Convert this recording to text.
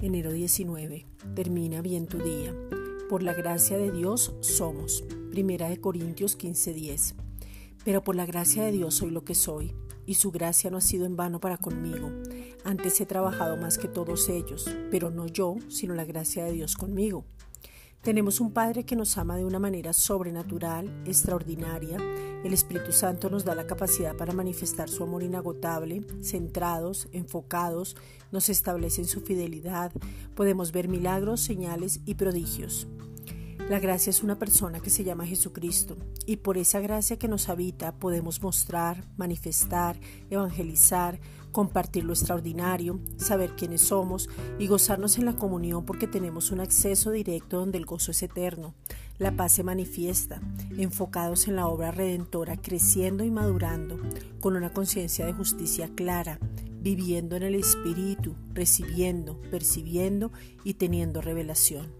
19. Termina bien tu día. Por la gracia de Dios somos. Primera de Corintios 15:10. Pero por la gracia de Dios soy lo que soy, y su gracia no ha sido en vano para conmigo. Antes he trabajado más que todos ellos, pero no yo, sino la gracia de Dios conmigo. Tenemos un Padre que nos ama de una manera sobrenatural, extraordinaria. El Espíritu Santo nos da la capacidad para manifestar su amor inagotable, centrados, enfocados, nos establece en su fidelidad, podemos ver milagros, señales y prodigios. La gracia es una persona que se llama Jesucristo y por esa gracia que nos habita podemos mostrar, manifestar, evangelizar, compartir lo extraordinario, saber quiénes somos y gozarnos en la comunión porque tenemos un acceso directo donde el gozo es eterno. La paz se manifiesta, enfocados en la obra redentora, creciendo y madurando, con una conciencia de justicia clara, viviendo en el Espíritu, recibiendo, percibiendo y teniendo revelación.